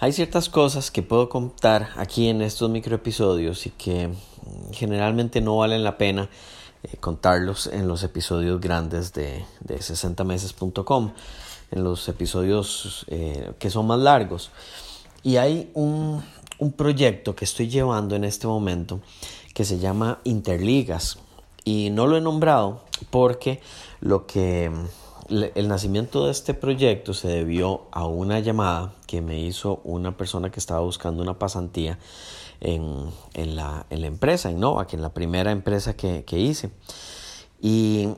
Hay ciertas cosas que puedo contar aquí en estos microepisodios y que generalmente no valen la pena eh, contarlos en los episodios grandes de, de 60meses.com, en los episodios eh, que son más largos. Y hay un, un proyecto que estoy llevando en este momento que se llama Interligas. Y no lo he nombrado porque lo que el nacimiento de este proyecto se debió a una llamada que me hizo una persona que estaba buscando una pasantía en, la, empresa, en Nova, que en la primera empresa que, que hice. Y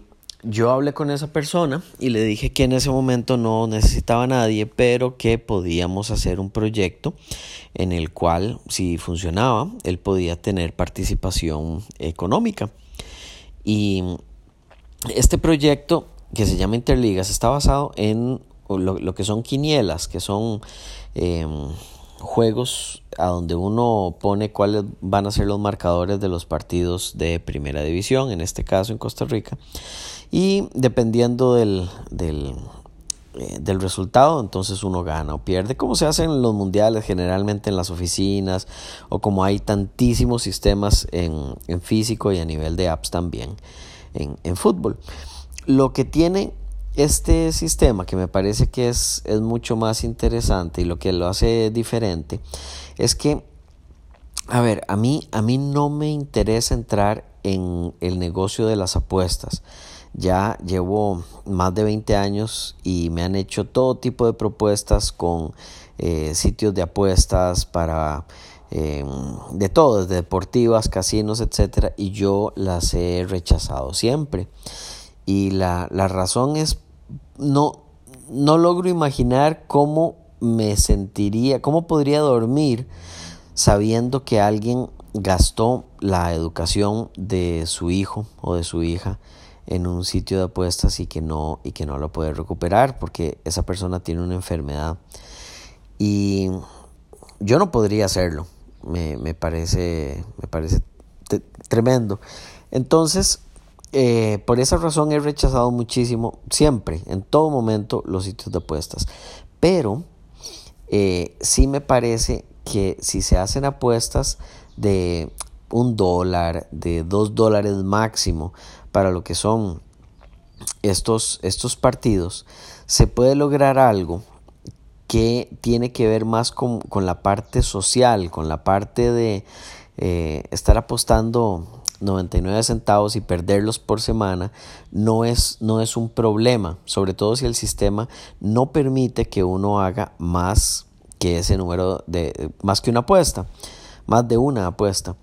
yo hablé con esa persona y le dije que en ese momento no necesitaba a nadie, pero que podíamos hacer un proyecto en el cual, si funcionaba, él podía tener participación económica. Y este proyecto que se llama Interligas está basado en lo, que son quinielas, que son em, juegos a donde uno pone cuáles van a ser los marcadores de los partidos de primera división, en este caso en Costa Rica, y dependiendo del, del, eh, del resultado, entonces uno gana o pierde, como se hace en los mundiales generalmente en las oficinas, o como hay tantísimos sistemas en, en físico y a nivel de apps también en, en fútbol. Lo que tiene este sistema, que me parece que es, es mucho más interesante y lo que lo hace diferente, es que, a ver, a mí, a mí no me interesa entrar en el negocio de las apuestas. Ya llevo más de 20 años y me han hecho todo tipo de propuestas con eh, sitios de apuestas para eh, de todo, desde deportivas, casinos, etcétera, y yo las he rechazado siempre. Y la, razón es, no, no logro imaginar cómo me sentiría, cómo podría dormir sabiendo que alguien gastó la educación de su hijo o de su hija en un sitio de apuestas y que no y que no lo puede recuperar porque esa persona tiene una enfermedad. Y yo no podría hacerlo. Me, me parece me parece tremendo. Entonces eh, por esa razón he rechazado muchísimo, siempre, en todo momento, los sitios de apuestas. Pero eh, sí me parece que si se hacen apuestas de un dólar, de dos dólares máximo, para lo que son estos, estos partidos, se puede lograr algo que tiene que ver más con, la parte social, con la parte de eh, estar apostando 99 centavos y perderlos por semana no es, no es un problema, sobre todo si el sistema no permite que uno haga más que ese número de, más que una apuesta, más de una apuesta.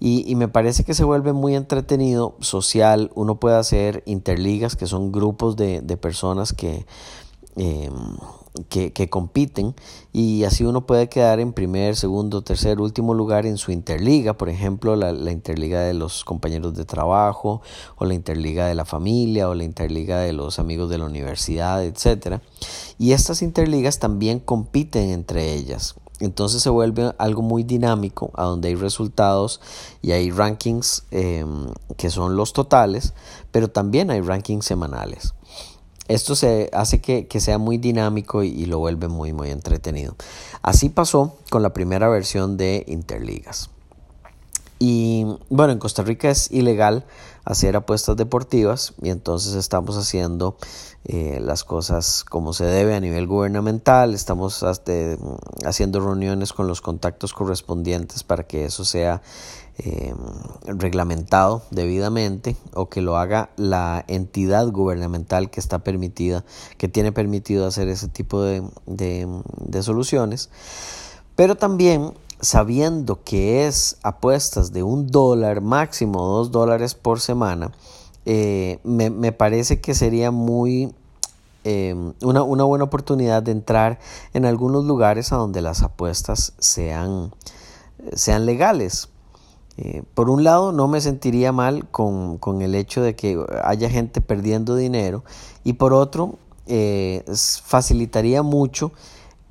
Y, y, me parece que se vuelve muy entretenido, social, uno puede hacer interligas, que son grupos de, de personas que eh, que, compiten y así uno puede quedar en primer, segundo, tercer, último lugar en su interliga, por ejemplo la, interliga de los compañeros de trabajo o la interliga de la familia o la interliga de los amigos de la universidad, etc. Y estas interligas también compiten entre ellas. Entonces se vuelve algo muy dinámico, a donde hay resultados y hay rankings em, que son los totales, pero también hay rankings semanales. Esto se hace que, sea muy dinámico y, lo vuelve muy, muy entretenido. Así pasó con la primera versión de Interligas. Y bueno, en Costa Rica es ilegal hacer apuestas deportivas y entonces estamos haciendo eh, las cosas como se debe a nivel gubernamental, estamos haciendo reuniones con los contactos correspondientes para que eso sea eh, reglamentado debidamente o que lo haga la entidad gubernamental que está permitida, que tiene permitido hacer ese tipo de, de, soluciones. Pero también sabiendo que es apuestas de un dólar máximo dos dólares por semana, eh, me, me, parece que sería muy eh, una, una, buena oportunidad de entrar en algunos lugares a donde las apuestas sean, sean legales. Eh, por un lado, no me sentiría mal con, el hecho de que haya gente perdiendo dinero y por otro, eh, facilitaría mucho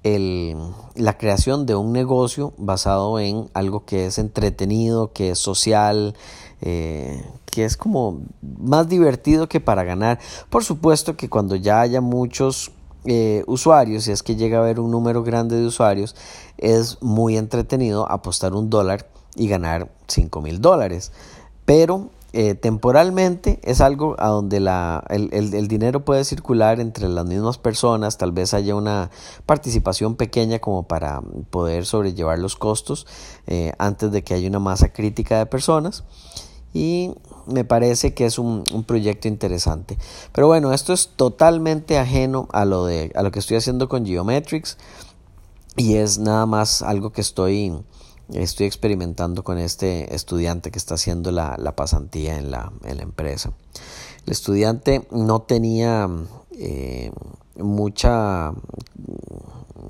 la creación de un negocio basado en algo que es entretenido, que es social, eh, que es como más divertido que para ganar. Por supuesto que cuando ya haya muchos eh, usuarios, si es que llega a haber un número grande de usuarios, es muy entretenido apostar un dólar y ganar 5 mil dólares. Pero eh, temporalmente es algo a donde la, el, dinero puede circular entre las mismas personas, tal vez haya una participación pequeña como para poder sobrellevar los costos eh, antes de que haya una masa crítica de personas y me parece que es un, un, proyecto interesante. Pero bueno, esto es totalmente ajeno a lo, de, a lo que estoy haciendo con Geometrics y es nada más algo que estoy estoy experimentando con este estudiante que está haciendo la, pasantía en la, empresa. El estudiante no tenía eh, mucha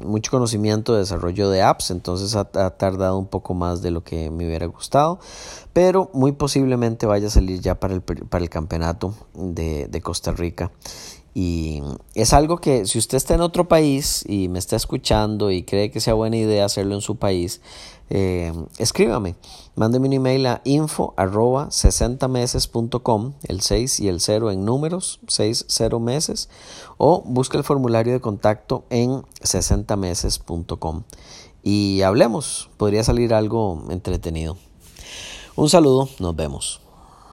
mucho conocimiento de desarrollo de apps, entonces ha, tardado un poco más de lo que me hubiera gustado, pero muy posiblemente vaya a salir ya para el, para el campeonato de Costa Rica y es algo que si usted está en otro país y me está escuchando y cree que sea buena idea hacerlo en su país, eh, escríbame, mándeme un email a info arroba 60meses.com, el 6 y el 0 en números, 60 meses, o busque el formulario de contacto en 60meses.com y hablemos, podría salir algo entretenido. Un saludo, nos vemos.